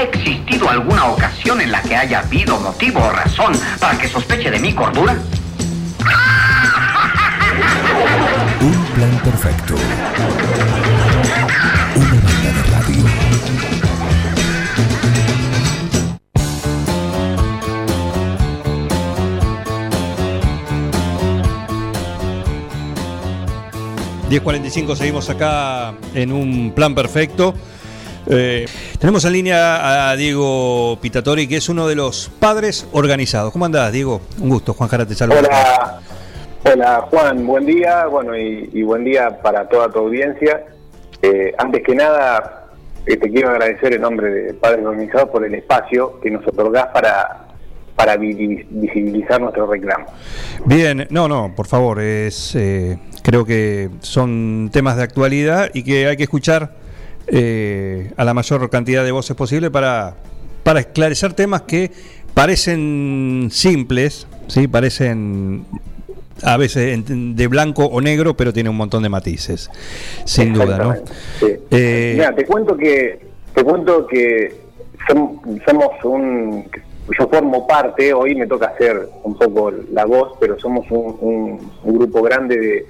¿Ha existido alguna ocasión en la que haya habido motivo o razón para que sospeche de mi cordura? Un plan perfecto. Una banda de radio. ...10.45 seguimos acá en un plan perfecto. Eh, tenemos en línea a Diego Pitatori, que es uno de los padres organizados. ¿Cómo andás, Diego? Un gusto, Juan Jara te saluda. Hola, hola Juan, buen día, bueno, y, y buen día para toda tu audiencia. Eh, antes que nada, eh, te quiero agradecer en nombre de Padres Organizados por el espacio que nos otorgás para, para vi- visibilizar nuestro reclamo. Bien, no, no, por favor, es, eh, creo que son temas de actualidad y que hay que escuchar eh, a la mayor cantidad de voces posible para, para esclarecer temas que parecen simples, ¿sí? parecen a veces de blanco o negro, pero tiene un montón de matices, sin duda, ¿no? Sí. Eh, Mira, te cuento que te cuento que som- somos un yo formo parte, hoy me toca hacer un poco la voz, pero somos un, un- un grupo grande de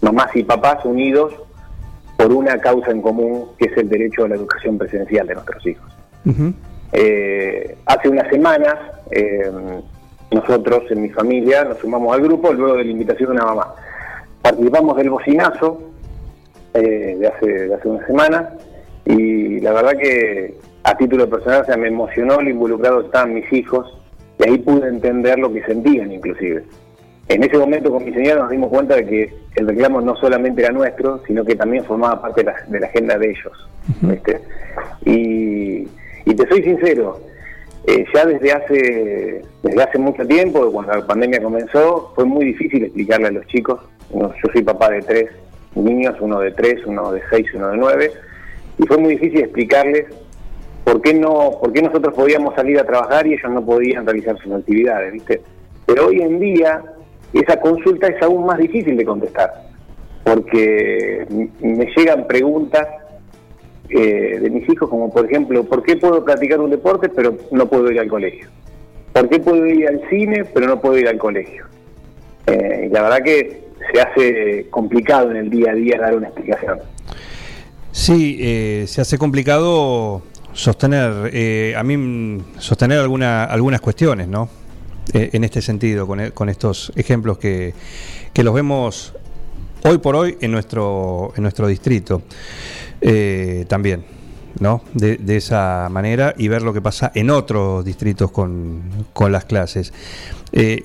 mamás y papás unidos por una causa en común que es el derecho a la educación presencial de nuestros hijos. Eh, hace unas semanas, eh, nosotros en mi familia nos sumamos al grupo luego de la invitación de una mamá. Participamos del bocinazo eh, de, hace, de hace unas semanas y la verdad que a título personal se me emocionó lo involucrados estaban mis hijos y ahí pude entender lo que sentían inclusive. En ese momento con mi señora nos dimos cuenta de que el reclamo no solamente era nuestro, sino que también formaba parte de la, de la agenda de ellos. ¿viste? Y, y te soy sincero, eh, ya desde hace, desde hace mucho tiempo, cuando la pandemia comenzó, fue muy difícil explicarle a los chicos. Yo soy papá de tres niños, uno de tres, uno de seis uno de nueve, y fue muy difícil explicarles por qué no, por qué nosotros podíamos salir a trabajar y ellos no podían realizar sus actividades, ¿viste? Pero hoy en día esa consulta es aún más difícil de contestar, porque me llegan preguntas eh, de mis hijos como por ejemplo, ¿por qué puedo practicar un deporte pero no puedo ir al colegio? ¿Por qué puedo ir al cine pero no puedo ir al colegio? Eh, la verdad que se hace complicado en el día a día dar una explicación. Sí, eh, se hace complicado sostener, eh, a mí sostener alguna, algunas cuestiones, ¿no? Eh, en este sentido, con, e- con estos ejemplos que, que los vemos hoy por hoy en nuestro, en nuestro distrito eh, también, ¿no? De, de esa manera y ver lo que pasa en otros distritos con, con las clases. Eh.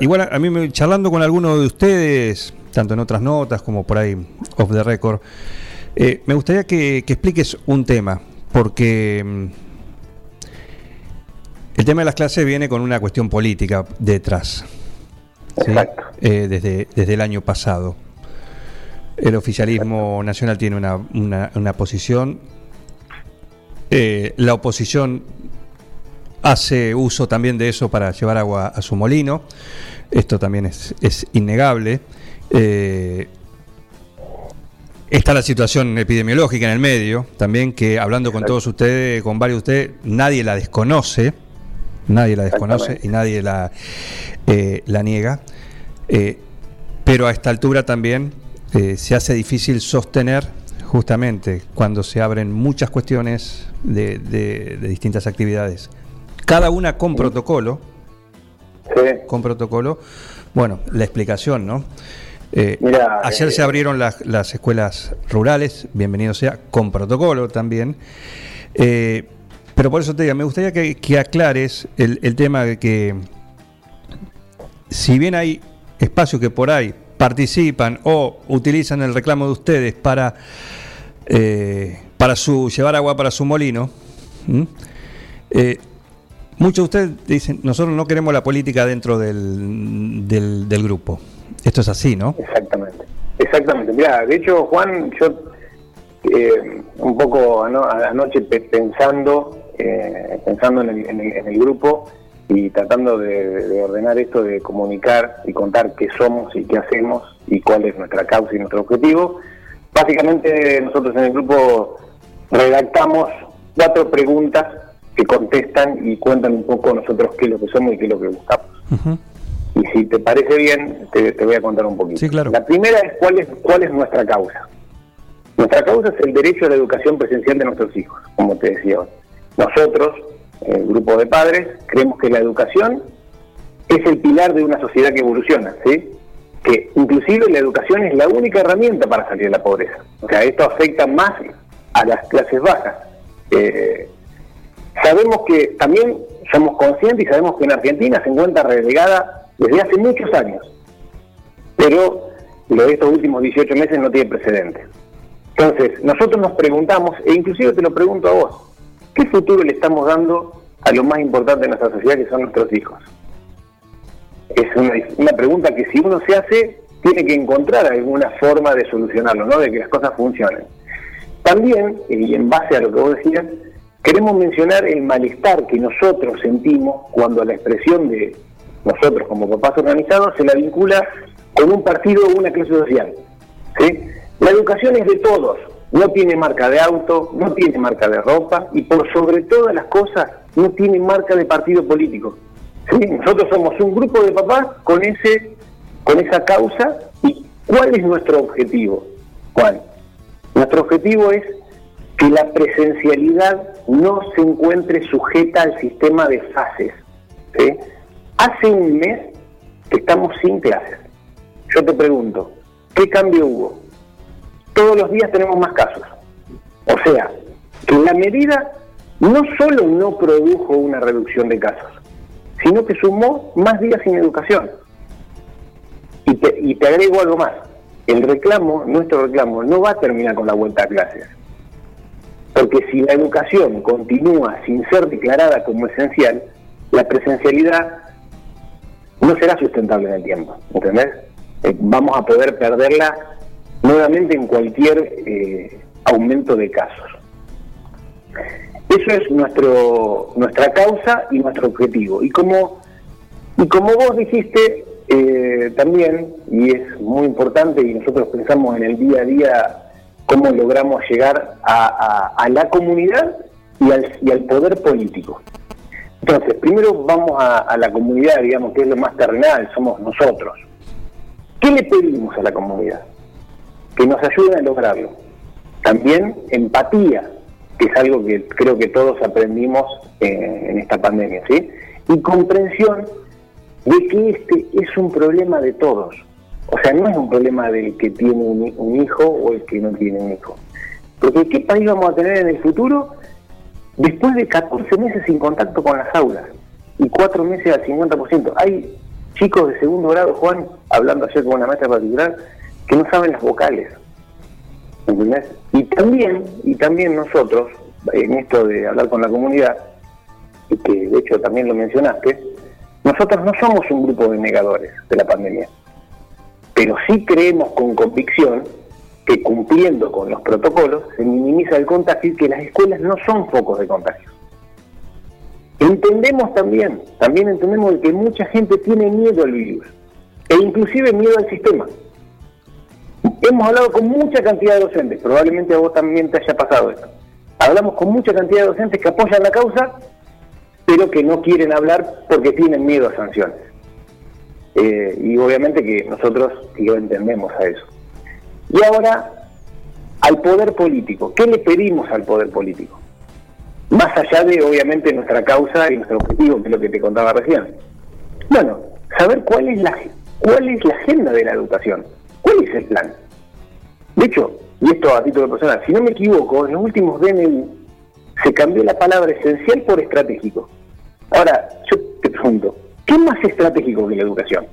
Igual a, a mí, me, charlando con alguno de ustedes, tanto en otras notas como por ahí off the record, eh, me gustaría que, que expliques un tema, porque mm, el tema de las clases viene con una cuestión política detrás, ¿sí? Exacto. Eh, desde, desde el año pasado. El oficialismo nacional tiene una, una- una posición, eh, la oposición hace uso también de eso para llevar agua a su molino. Esto también es, es innegable. Eh, está la situación epidemiológica en el medio, también que hablando con todos ustedes, con varios de ustedes, nadie la desconoce, nadie la desconoce y nadie la, eh, la niega. Eh, pero a esta altura también eh, se hace difícil sostener justamente cuando se abren muchas cuestiones de, de- de distintas actividades, cada una con protocolo, Sí. con protocolo. Bueno, la explicación, ¿no? Eh, Mira, ayer eh, se abrieron las, las escuelas rurales, bienvenido sea, con protocolo también. Eh, pero por eso te digo, me gustaría que, aclares el, tema de que si bien hay espacios que por ahí participan o utilizan el reclamo de ustedes para, eh, para su llevar agua para su molino. Eh, muchos de ustedes dicen, nosotros no queremos la política dentro del, del, grupo. Esto es así, ¿no? Exactamente, exactamente. Mira, de hecho, Juan, yo eh, un poco ano- anoche pe- pensando, eh, pensando en el, en el- en el grupo y tratando de, de ordenar esto, de comunicar y contar qué somos y qué hacemos y cuál es nuestra causa y nuestro objetivo. Básicamente nosotros en el grupo redactamos cuatro preguntas que contestan y cuentan un poco nosotros qué es lo que somos y qué es lo que buscamos. Y si te parece bien, te, te voy a contar un poquito. Sí, claro. La primera es cuál es cuál es nuestra causa. Nuestra causa es el derecho a la educación presencial de nuestros hijos, como te decía. hoy. Nosotros, el grupo de padres, creemos que la educación es el pilar de una sociedad que evoluciona, ¿sí? Que inclusive la educación es la única herramienta para salir de la pobreza. O sea, esto afecta más a las clases bajas. Eh, sabemos que también somos conscientes y sabemos que en Argentina se encuentra relegada desde hace muchos años, pero lo de estos últimos 18 meses no tiene precedentes. Entonces, nosotros nos preguntamos, e inclusive te lo pregunto a vos, ¿qué futuro le estamos dando a lo más importante de nuestra sociedad, que son nuestros hijos? Es una, pregunta que si uno se hace, tiene que encontrar alguna forma de solucionarlo, ¿no? De que las cosas funcionen. También, y en base a lo que vos decías, queremos mencionar el malestar que nosotros sentimos cuando la expresión de nosotros como papás organizados se la vincula con un partido o una clase social. ¿sí? La educación es de todos, no tiene marca de auto, no tiene marca de ropa y por sobre todas las cosas no tiene marca de partido político. ¿sí? Nosotros somos un grupo de papás con ese con esa causa y ¿cuál es nuestro objetivo? ¿Cuál? Nuestro objetivo es que la presencialidad no se encuentre sujeta al sistema de fases. ¿sí? Hace un mes que estamos sin clases. Yo te pregunto, ¿qué cambio hubo? Todos los días tenemos más casos. O sea, que la medida no solo no produjo una reducción de casos, sino que sumó más días sin educación. Y te, y te agrego algo más. El reclamo, nuestro reclamo, no va a terminar con la vuelta a clases. Porque si la educación continúa sin ser declarada como esencial, la presencialidad no será sustentable en el tiempo. ¿Entendés? Eh, vamos a poder perderla nuevamente en cualquier eh, aumento de casos. Eso es nuestro nuestra causa y nuestro objetivo. Y como, y como vos dijiste eh, también, y es muy importante, y nosotros pensamos en el día a día cómo logramos llegar a, a- la comunidad y al, y al poder político. Entonces, primero vamos a, a la comunidad, digamos, que es lo más terrenal, somos nosotros. ¿Qué le pedimos a la comunidad? Que nos ayuden a lograrlo. También empatía, que es algo que creo que todos aprendimos eh, en esta pandemia, ¿sí? Y comprensión de que este es un problema de todos. O sea, no es un problema del que tiene un, un hijo o el que no tiene un hijo. Porque ¿qué país vamos a tener en el futuro después de 14 meses sin contacto con las aulas y 4 meses al 50%? Hay chicos de segundo grado, Juan, hablando ayer con una maestra particular, que no saben las vocales. ¿Entendés? Y también, y también nosotros, en esto de hablar con la comunidad, y que de hecho también lo mencionaste, nosotros no somos un grupo de negadores de la pandemia, pero sí creemos con convicción que cumpliendo con los protocolos se minimiza el contagio y que las escuelas no son focos de contagio. Entendemos también, también entendemos de que mucha gente tiene miedo al virus, e inclusive miedo al sistema. Hemos hablado con mucha cantidad de docentes, probablemente a vos también te haya pasado esto. Hablamos con mucha cantidad de docentes que apoyan la causa, pero que no quieren hablar porque tienen miedo a sanciones. Eh, y obviamente que nosotros lo entendemos a eso. Y ahora, al poder político. ¿Qué le pedimos al poder político? Más allá de, obviamente, nuestra causa y nuestro objetivo, que es lo que te contaba recién. Bueno, saber cuál es la, cuál es la agenda de la educación. ¿Cuál es el plan? De hecho, y esto a título personal, si no me equivoco, en los últimos DNU se cambió la palabra esencial por estratégico. Ahora, yo te pregunto, ¿qué más estratégico que la educación?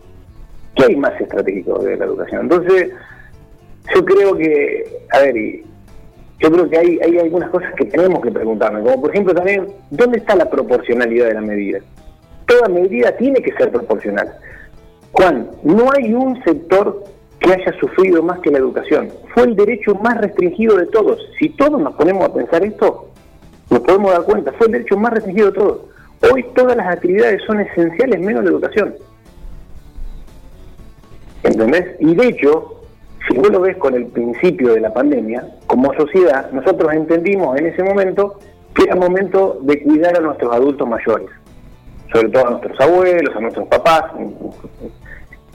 ¿Qué hay más estratégico que la educación? Entonces, yo creo que, a ver, yo creo que hay, hay algunas cosas que tenemos que preguntarnos, como por ejemplo también, ¿dónde está la proporcionalidad de la medida? Toda medida tiene que ser proporcional. Juan, no hay un sector que haya sufrido más que la educación. Fue el derecho más restringido de todos. Si todos nos ponemos a pensar esto, nos podemos dar cuenta, fue el derecho más restringido de todos. Hoy todas las actividades son esenciales menos la educación. ¿Entendés? Y de hecho, si vos lo ves con el principio de la pandemia, como sociedad, nosotros entendimos en ese momento que era momento de cuidar a nuestros adultos mayores, sobre todo a nuestros abuelos, a nuestros papás,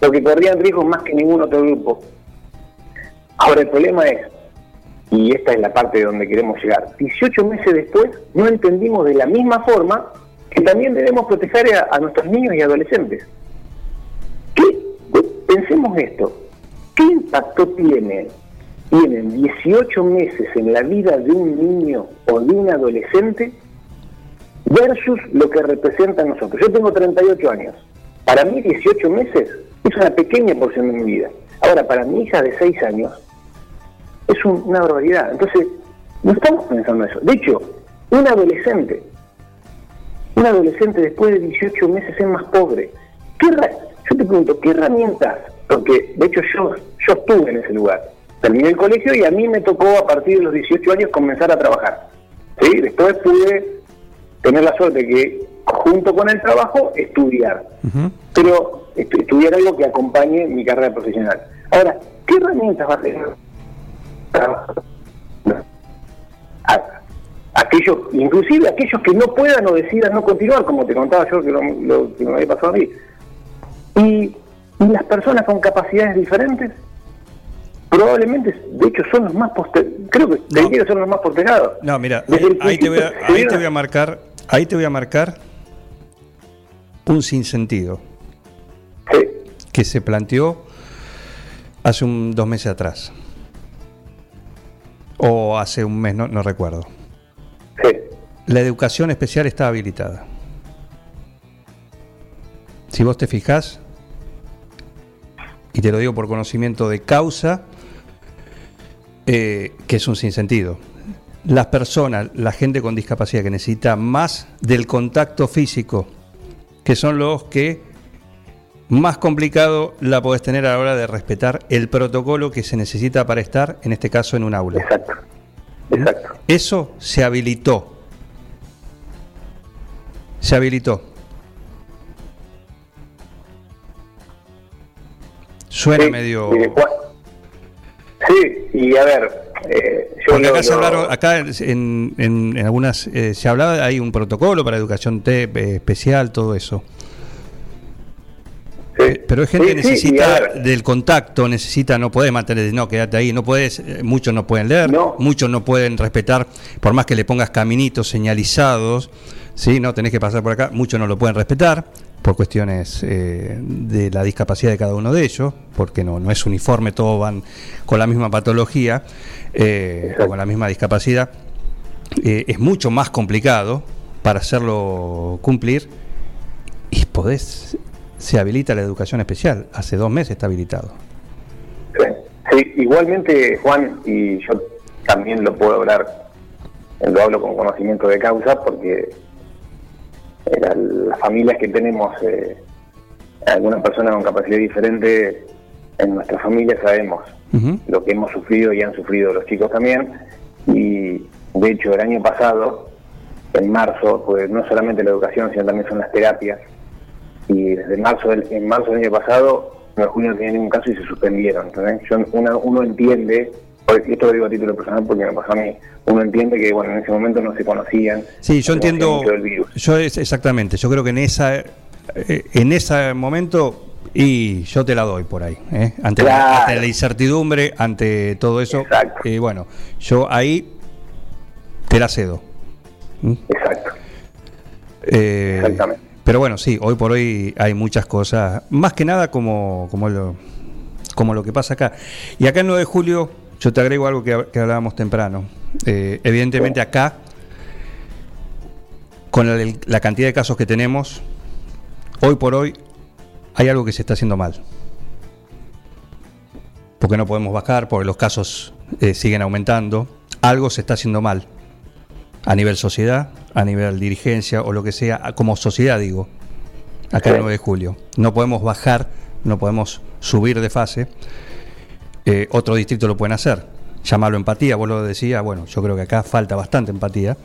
porque corrían riesgos más que ningún otro grupo. Ahora el problema es, y esta es la parte de donde queremos llegar, 18 meses después no entendimos de la misma forma que también debemos proteger a, nuestros niños y adolescentes. ¿Qué? Pensemos esto, ¿qué impacto tiene tienen 18 meses en la vida de un niño o de un adolescente versus lo que representan nosotros. Yo tengo 38 años. Para mí 18 meses es una pequeña porción de mi vida. Ahora, para mi hija de 6 años es una barbaridad. Entonces, no estamos pensando eso. De hecho, un adolescente, un adolescente después de 18 meses es más pobre. ¿Qué yo te pregunto, ¿qué herramientas? Porque, de hecho, yo, yo estuve en ese lugar terminé el colegio y a mí me tocó a partir de los 18 años comenzar a trabajar. ¿sí? Después pude tener la suerte que junto con el trabajo estudiar, pero estudiar algo que acompañe mi carrera profesional. Ahora, ¿qué herramientas va a tener? aquellos, inclusive aquellos que no puedan o decidan no continuar, como te contaba yo que, lo, que me había pasado a mí. Y, y las personas con capacidades diferentes probablemente, de hecho, son los más postergados. Creo que no. son los más postergados. No, mira, ahí, te voy a, ahí te voy a marcar, ahí te voy a marcar un sinsentido sí. que se planteó hace un dos meses atrás o hace un mes, no, no recuerdo. Sí. La educación especial está habilitada. Si vos te fijás, y te lo digo por conocimiento de causa, eh, que es un sinsentido. Las personas, la gente con discapacidad que necesita más del contacto físico, que son los que más complicado la podés tener a la hora de respetar el protocolo que se necesita para estar, en este caso, en un aula. Exacto. Exacto. Eso se habilitó. Se habilitó. Suena medio. Sí, y a ver, eh, yo Porque acá, se hablaron, acá en, en, algunas eh, se hablaba, hay un protocolo para educación T eh, especial, todo eso. Sí. Pero hay gente que necesita del contacto, necesita, no puede mantener, no, quédate ahí, no puedes, muchos no pueden leer, muchos no pueden respetar, por más que le pongas caminitos señalizados, ¿sí? no tenés que pasar por acá, muchos no lo pueden respetar por cuestiones eh, de la discapacidad de cada uno de ellos, porque no, no es uniforme, todos van con la misma patología eh, o con la misma discapacidad, eh, es mucho más complicado para hacerlo cumplir y podés, se habilita la educación especial, hace dos meses está habilitado. Sí, igualmente Juan, y yo también lo puedo hablar, lo hablo con conocimiento de causa, porque las familias que tenemos eh, alguna persona con capacidad diferente en nuestra familia sabemos lo que hemos sufrido y han sufrido los chicos también. Y de hecho el año pasado en marzo pues no solamente la educación sino también son las terapias. Y desde marzo del, en marzo del año pasado no junio no tenía ningún caso y se suspendieron uno, uno entiende esto lo digo a título personal porque me pasó a mí, uno entiende que bueno en ese momento no se conocían. Sí, yo entiendo, yo es exactamente, yo creo que en esa eh, en ese momento y yo te la doy por ahí, ¿eh? ante, la, incertidumbre, ante todo eso, y eh, bueno, yo ahí te la cedo. ¿Mm? Exacto. Exactamente. Pero bueno, sí, hoy por hoy hay muchas cosas, más que nada como, como, lo, como lo que pasa acá. Y acá el 9 de julio yo te agrego algo que, hablábamos temprano. Eh, evidentemente acá, con la, cantidad de casos que tenemos, hoy por hoy hay algo que se está haciendo mal. Porque no podemos bajar, porque los casos eh, siguen aumentando. Algo se está haciendo mal. A nivel sociedad, a nivel dirigencia o lo que sea, como sociedad digo, acá el 9 de julio. No podemos bajar, no podemos subir de fase eh, otro distrito lo pueden hacer. Llamarlo empatía, vos lo decías, bueno, yo creo que acá falta bastante empatía.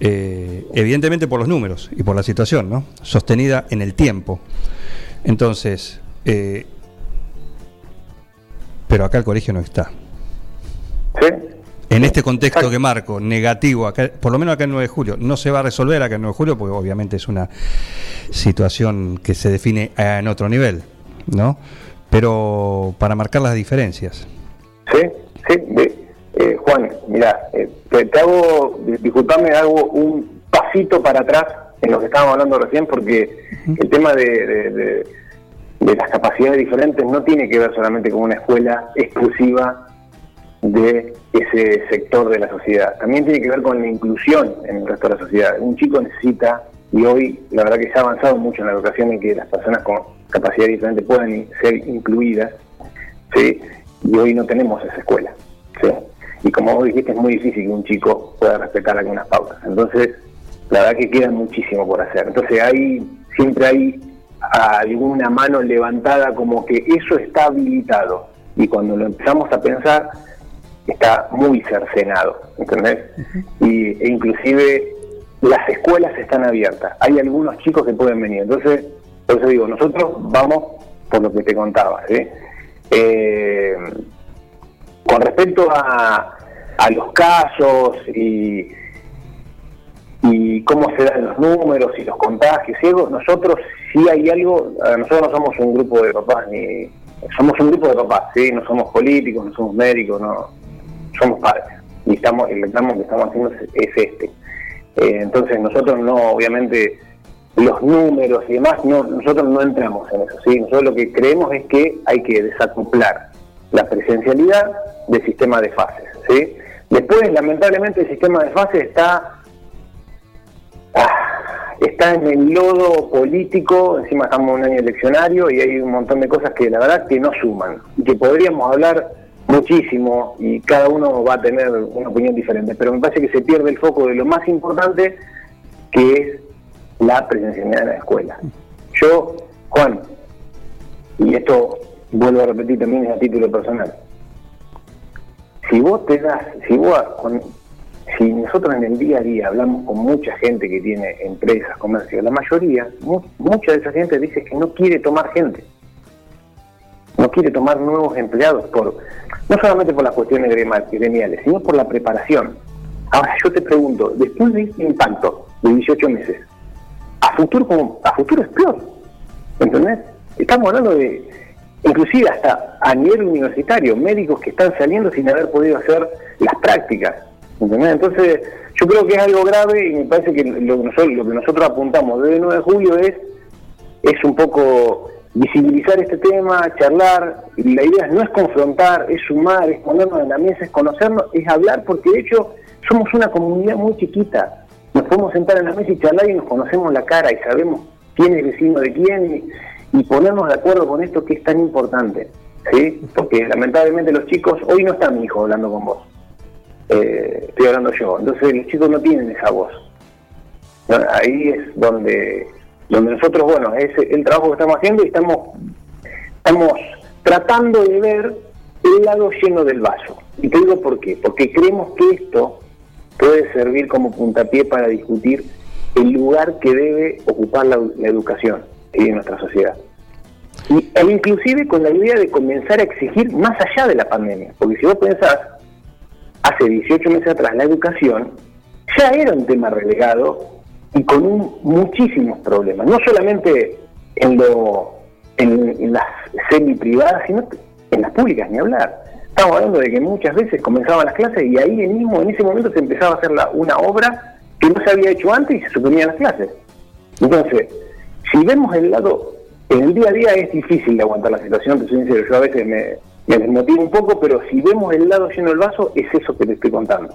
Eh, evidentemente por los números y por la situación, ¿no? Sostenida en el tiempo. Entonces, eh, pero acá el colegio no está. ¿Sí? en este contexto que marco, negativo, acá, por lo menos acá en 9 de julio, no se va a resolver acá en 9 de julio porque obviamente es una situación que se define en otro nivel, ¿no? Pero para marcar las diferencias. Sí, sí, eh, Juan, mira, eh, te, hago, disculpame, hago un pasito para atrás en lo que estábamos hablando recién porque el tema de de las capacidades diferentes no tiene que ver solamente con una escuela exclusiva de ese sector de la sociedad. También tiene que ver con la inclusión en el resto de la sociedad. Un chico necesita, y hoy la verdad que se ha avanzado mucho en la educación en que las personas con capacidades diferentes puedan ser incluidas, ¿sí? y hoy no tenemos esa escuela. ¿sí? Y como vos dijiste, es muy difícil que un chico pueda respetar algunas pautas. Entonces, la verdad que queda muchísimo por hacer. Entonces, hay, siempre hay alguna mano levantada como que eso está habilitado. Y cuando lo empezamos a pensar, está muy cercenado, ¿entendés? y, e inclusive las escuelas están abiertas. Hay algunos chicos que pueden venir. Entonces, por eso digo, nosotros vamos por lo que te contaba. Eh, con respecto a, a los casos y, y cómo se dan los números y los contagios y nosotros sí hay algo, nosotros no somos un grupo de papás ni somos un grupo de papás, sí, no somos políticos, no somos médicos, no somos padres y estamos el reclamo que estamos haciendo es, este. Eh, entonces nosotros no, obviamente los números y demás, no, nosotros no entramos en eso, sí, nosotros lo que creemos es que hay que desacoplar la presencialidad del sistema de fases, sí. Después, lamentablemente, el sistema de fases está Ah, está en el lodo político, encima estamos un año eleccionario y hay un montón de cosas que la verdad que no suman y que podríamos hablar muchísimo y cada uno va a tener una opinión diferente, pero me parece que se pierde el foco de lo más importante que es la presencialidad en la escuela. Yo, Juan, y esto vuelvo a repetir también a título personal, si vos te das, si vos si nosotros en el día a día hablamos con mucha gente que tiene empresas, comercios, la mayoría, mucha de esa gente dice que no quiere tomar gente, no quiere tomar nuevos empleados, por no solamente por las cuestiones gremiales, sino por la preparación. Ahora yo te pregunto, después de este impacto de 18 meses, a futuro como a futuro es peor, ¿entendés? Estamos hablando de, inclusive hasta a nivel universitario, médicos que están saliendo sin haber podido hacer las prácticas entonces, yo creo que es algo grave y me parece que lo que nosotros, lo que nosotros apuntamos desde el 9 de julio es, es un poco visibilizar este tema, charlar. La idea no es confrontar, es sumar, es ponernos en la mesa, es conocernos, es hablar, porque de hecho somos una comunidad muy chiquita. Nos podemos sentar en la mesa y charlar y nos conocemos la cara y sabemos quién es vecino de quién y, y ponernos de acuerdo con esto que es tan importante. ¿sí? Porque lamentablemente los chicos, hoy no está mi hijo hablando con vos eh, estoy hablando yo. Entonces los chicos no tienen esa voz. Ahí es donde, donde nosotros, bueno, es el trabajo que estamos haciendo y estamos, estamos tratando de ver el lado lleno del vaso. Y te digo por qué. Porque creemos que esto puede servir como puntapié para discutir el lugar que debe ocupar la, educación en nuestra sociedad. Y, e inclusive con la idea de comenzar a exigir más allá de la pandemia. Porque si vos pensás, hace 18 meses atrás la educación ya era un tema relegado y con muchísimos problemas, no solamente en, lo, en, las semi privadas, sino en las públicas, ni hablar. Estamos hablando de que muchas veces comenzaban las clases y ahí mismo, en ese momento, se empezaba a hacer una obra que no se había hecho antes y se suponían las clases. Entonces, si vemos el lado, en el día a día es difícil de aguantar la situación, te soy sincero, yo a veces me, me desmotiva un poco, pero si vemos el lado lleno del vaso, es eso que te estoy contando.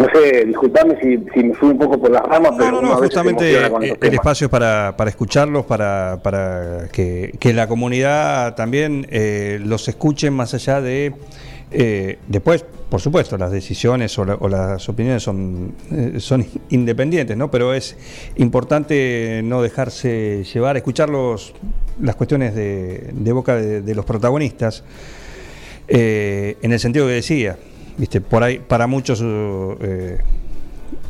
No sé, disculpame si, me fui un poco por las ramas, pero no, justamente el espacio para, para escucharlos, para, para que, la comunidad también eh, los escuche más allá de eh, después, por supuesto, las decisiones o, las opiniones son, eh, son independientes, ¿no? Pero es importante no dejarse llevar, escuchar las cuestiones de, boca de, los protagonistas, eh, en el sentido que decía, viste, por ahí para muchos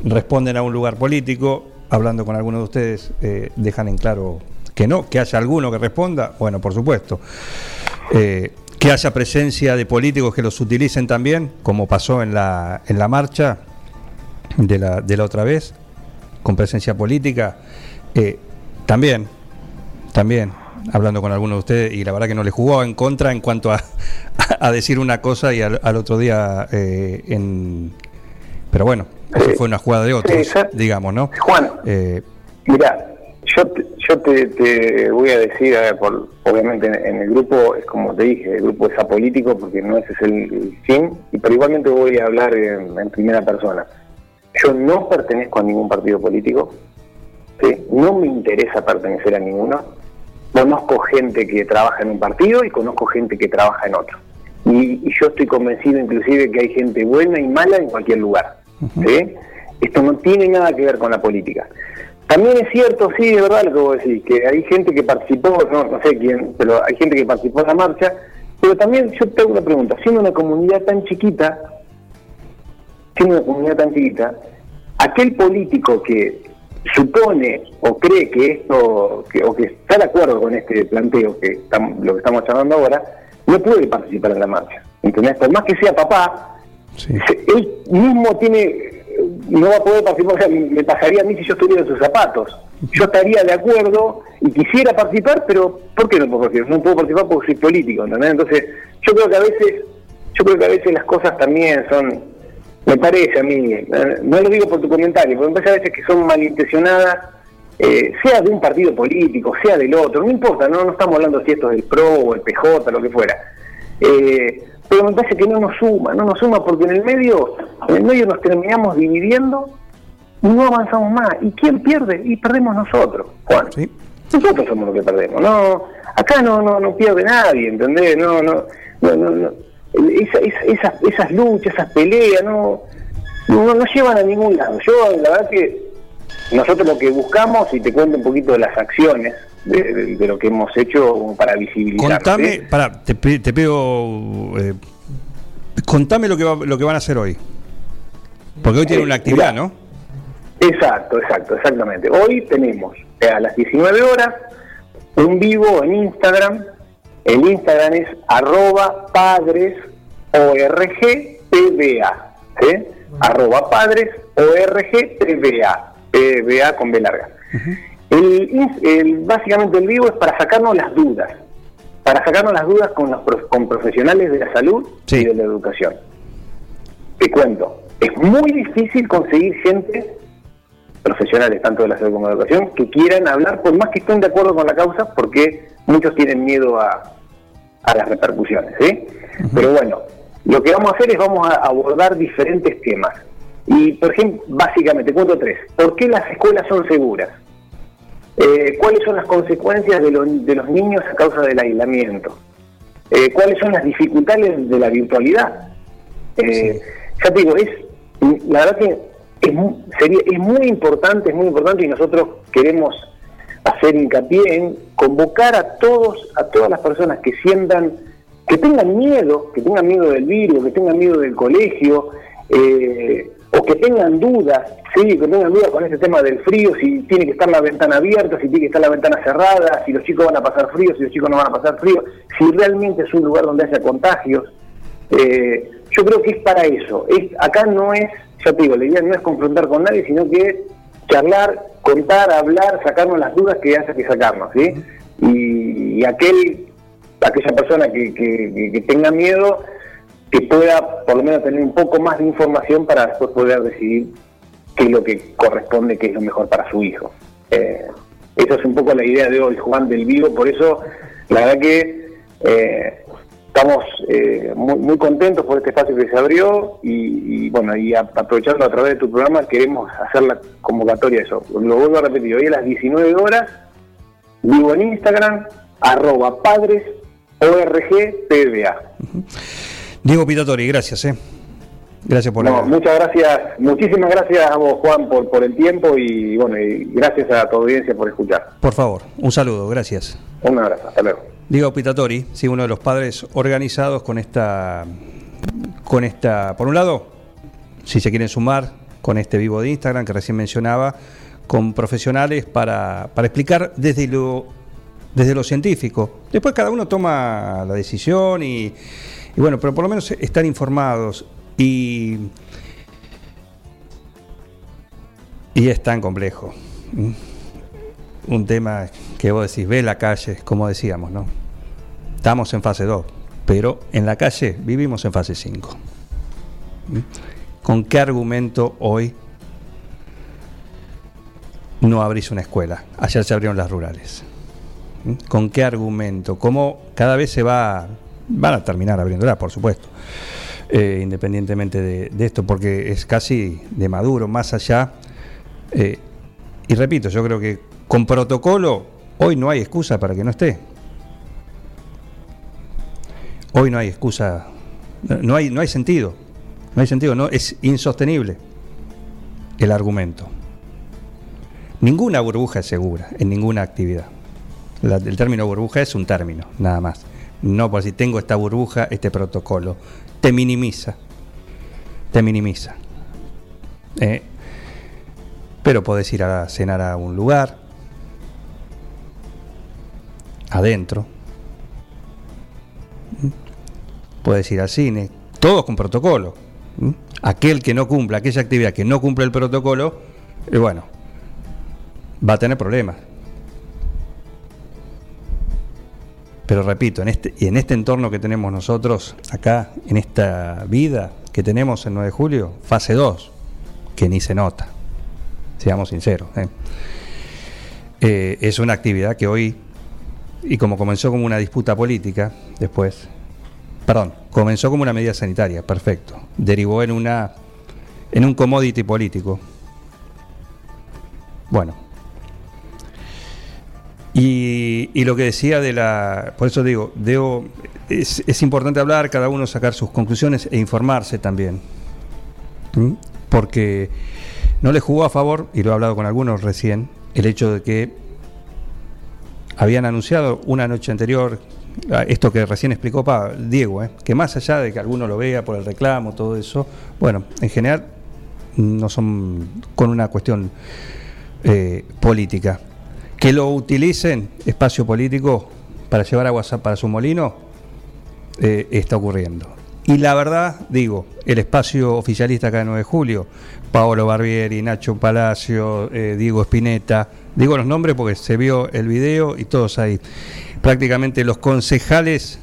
responden a un lugar político, hablando con algunos de ustedes, dejan en claro que no, que haya alguno que responda, bueno, por supuesto. que haya presencia de políticos que los utilicen también, como pasó en la, en la marcha de la, de la otra vez, con presencia política. Eh, también, también, hablando con algunos de ustedes, y la verdad que no le jugó en contra en cuanto a, a decir una cosa y al, al otro día eh, en... Pero bueno, eso fue una jugada de otros, sí, digamos, ¿no? Juan, Eh, Mira, yo, te, yo te, te voy a decir, a ver, por, obviamente en, en el grupo, es como te dije, el grupo es apolítico porque no ese es el, fin, y pero igualmente voy a hablar en, en primera persona. Yo no pertenezco a ningún partido político, ¿sí? no me interesa pertenecer a ninguno. Conozco gente que trabaja en un partido y conozco gente que trabaja en otro. Y, y yo estoy convencido inclusive que hay gente buena y mala en cualquier lugar. ¿sí? Esto no tiene nada que ver con la política. También es cierto, sí, es verdad lo que vos decís, que hay gente que participó, no, no sé quién, pero hay gente que participó en la marcha, pero también yo te hago una pregunta, siendo una comunidad tan chiquita, siendo una comunidad tan chiquita, aquel político que supone o cree que esto, que, o que está de acuerdo con este planteo que estamos, lo que estamos charlando ahora, no puede participar en la marcha. ¿Entendés? Por más que sea papá, sí. él mismo tiene no va a poder participar, o sea, me pasaría a mí si yo estuviera en sus zapatos. Yo estaría de acuerdo y quisiera participar, pero ¿por qué no puedo participar? No puedo participar porque soy político, ¿entendés? Entonces, yo creo que a veces, yo creo que a veces las cosas también son, me parece a mí, eh, no lo digo por tu comentario, pero me parece a veces que son malintencionadas, eh, sea de un partido político, sea del otro, no importa, no, no estamos hablando si esto es el PRO o el PJ, lo que fuera. Eh, pero me parece que no nos suma, no nos suma porque en el medio, en el medio nos terminamos dividiendo y no avanzamos más. ¿Y quién pierde? Y perdemos nosotros, Juan. Sí. Nosotros somos los que perdemos. No, acá no, no, no pierde nadie, ¿entendés? No, no, no, no, no. Esa- esa- esas, esas luchas, esas peleas, no, no, no llevan a ningún lado. Yo, la verdad que nosotros lo que buscamos, y te cuento un poquito de las acciones de, de- de lo que hemos hecho para visibilizar. Contame, pará, te, pi- te pido. eh, contame lo que, va- lo que van a hacer hoy. Porque hoy tienen Eh, una actividad, mirá. ¿no? Exacto, exacto, exactamente. Hoy tenemos eh, a las 19 horas un vivo en Instagram. El Instagram es arroba padres org pba, ¿sí? Arroba padres org pba, pba con B larga. el, ins- el- básicamente el vivo es para sacarnos las dudas, para sacarnos las dudas con, los con profesionales de la salud Sí. y de la educación. Te cuento, es muy difícil conseguir gente profesionales tanto de la salud como de la educación que quieran hablar por más que estén de acuerdo con la causa porque muchos tienen miedo a, a las repercusiones ¿sí? pero bueno lo que vamos a hacer es vamos a abordar diferentes temas y por ejemplo básicamente cuento tres ¿por qué las escuelas son seguras? Eh, ¿cuáles son las consecuencias de, lo- de los niños a causa del aislamiento? Eh, ¿cuáles son las dificultades de la virtualidad? Eh, Ya te digo, es la verdad que es, sería, es muy importante, es muy importante y nosotros queremos hacer hincapié en convocar a todos, a todas las personas que sientan, que tengan miedo, que tengan miedo del virus, que tengan miedo del colegio, eh, o que tengan dudas, sí, que tengan dudas con este tema del frío, si tiene que estar la ventana abierta, si tiene que estar la ventana cerrada, si los chicos van a pasar frío, si los chicos no van a pasar frío, si realmente es un lugar donde haya contagios. Eh, yo creo que es para eso. Es, acá no es, ya te digo, la idea no es confrontar con nadie, sino que charlar, contar, hablar, sacarnos las dudas que haya que sacarnos, ¿sí? Y, y aquel, aquella persona que, que- que- que tenga miedo, que pueda por lo menos tener un poco más de información para después poder decidir qué es lo que corresponde, qué es lo mejor para su hijo. Eh, esa es un poco la idea de hoy, Juan del Vivo, por eso la verdad que eh, estamos eh, muy, muy contentos por este espacio que se abrió y, y, bueno, y a- aprovechando a través de tu programa queremos hacer la convocatoria de eso. Lo vuelvo a repetir, hoy a las 19 horas, vivo en Instagram, arroba padres, ORG, PBA. Diego Pitatori, gracias, ¿eh? Gracias por No, la- muchas gracias, muchísimas gracias a vos Juan por, por el tiempo y bueno, y gracias a tu audiencia por escuchar. Por favor, un saludo, gracias. Un abrazo, hasta luego. Diego Pitatori, sí, uno de los padres organizados con esta, con esta, por un lado, si se quieren sumar con este vivo de Instagram que recién mencionaba, con profesionales para, explicar desde lo desde lo científico. Después cada uno toma la decisión y, y bueno, pero por lo menos están informados y, y es tan complejo. Un tema que vos decís, ve la calle, como decíamos, ¿no? Estamos en fase 2, pero en la calle vivimos en fase 5. ¿m? ¿Con qué argumento hoy no abrís una escuela? Ayer se abrieron las rurales. ¿Mm? ¿Con qué argumento? ¿Cómo cada vez se va, van a terminar abriéndola, por supuesto, eh, independientemente de, de esto, porque es casi de maduro, más allá. eh, y repito, yo creo que con protocolo hoy no hay excusa para que no esté. Hoy no hay excusa, no- hay, no hay sentido, no hay sentido, no, es insostenible el argumento. Ninguna burbuja es segura en ninguna actividad. El término burbuja es un término, nada más. No por si tengo esta burbuja, este protocolo. Te minimiza. Te minimiza. Eh, pero podés ir a cenar a un lugar, adentro. Puedes ir al cine, todos con protocolo. Aquel que no cumpla, aquella actividad que no cumple el protocolo, eh, bueno, va a tener problemas. Pero repito, en este, en este entorno que tenemos nosotros, acá, en esta vida que tenemos el 9 de julio, fase 2, que ni se nota, seamos sinceros. ¿eh? Eh, es una actividad que hoy, y como comenzó como una disputa política, después, perdón, comenzó como una medida sanitaria, perfecto, derivó en una en un commodity político. Bueno, y, y lo que decía de la. Por eso digo, debo, es, importante hablar, cada uno sacar sus conclusiones e informarse también. ¿Mm? Porque no le jugó a favor, y lo he hablado con algunos recién, el hecho de que habían anunciado una noche anterior, esto que recién explicó Pa- Diego, ¿eh? que más allá de que alguno lo vea por el reclamo, todo eso, bueno, en general no son con una cuestión eh, política. Que lo utilicen, espacio político, para llevar agua para su molino, eh, está ocurriendo. Y la verdad, digo, el espacio oficialista acá de 9 de julio, Paolo Barbieri, Nacho Palacio, eh, Diego Spinetta, digo los nombres porque se vio el video y todos ahí. Prácticamente los concejales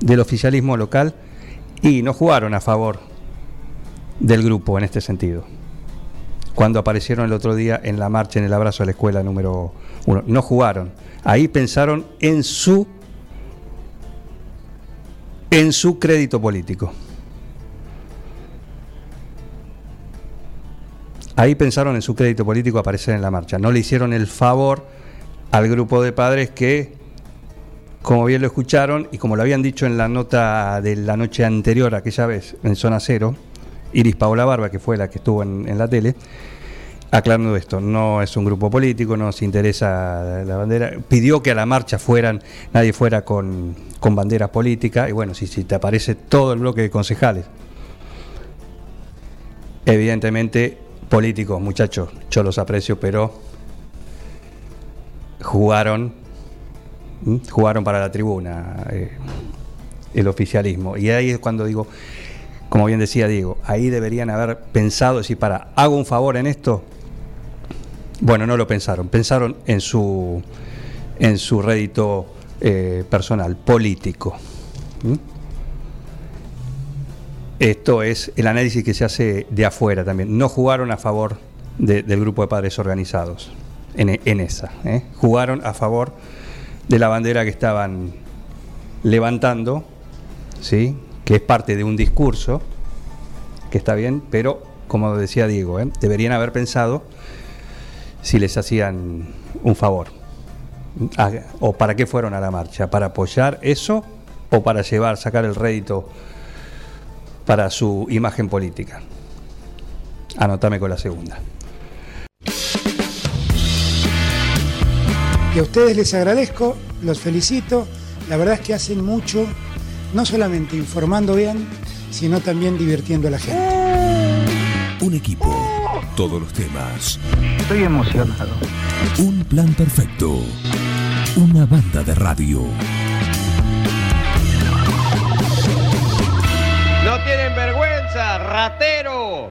del oficialismo local y no jugaron a favor del grupo en este sentido. Cuando aparecieron el otro día en la marcha, en el abrazo a la escuela número uno, no jugaron. Ahí pensaron en su en su crédito político. Ahí pensaron en su crédito político aparecer en la marcha. No le hicieron el favor al grupo de padres que, como bien lo escucharon y como lo habían dicho en la nota de la noche anterior, aquella vez, en Zona Cero, Iris Paola Barba, que fue la que estuvo en, la tele, aclarando esto, no es un grupo político, no nos interesa la bandera, pidió que a la marcha fueran, nadie fuera con, con banderas políticas, y bueno, si, si te aparece todo el bloque de concejales, evidentemente políticos, muchachos, yo los aprecio, pero jugaron, jugaron para la tribuna eh, el oficialismo, y ahí es cuando digo, como bien decía Diego, ahí deberían haber pensado si para hago un favor en esto. Bueno, no lo pensaron, pensaron en su en su rédito eh, personal, político. ¿Mm? Esto es el análisis que se hace de afuera también. No jugaron a favor de- del grupo de padres organizados en, en esa. ¿eh? Jugaron a favor de la bandera que estaban levantando, ¿sí? que es parte de un discurso, que está bien, pero como decía Diego, ¿eh? deberían haber pensado si les hacían un favor. Ah, ¿O para qué fueron a la marcha? ¿Para apoyar eso o para llevar, sacar el rédito para su imagen política? Anotame con la segunda. Y a ustedes les agradezco, los felicito. La verdad es que hacen mucho, no solamente informando bien, sino también divirtiendo a la gente. Un equipo, todos los temas, Estoy emocionado. un plan perfecto. Una banda de radio. No tienen vergüenza, ratero.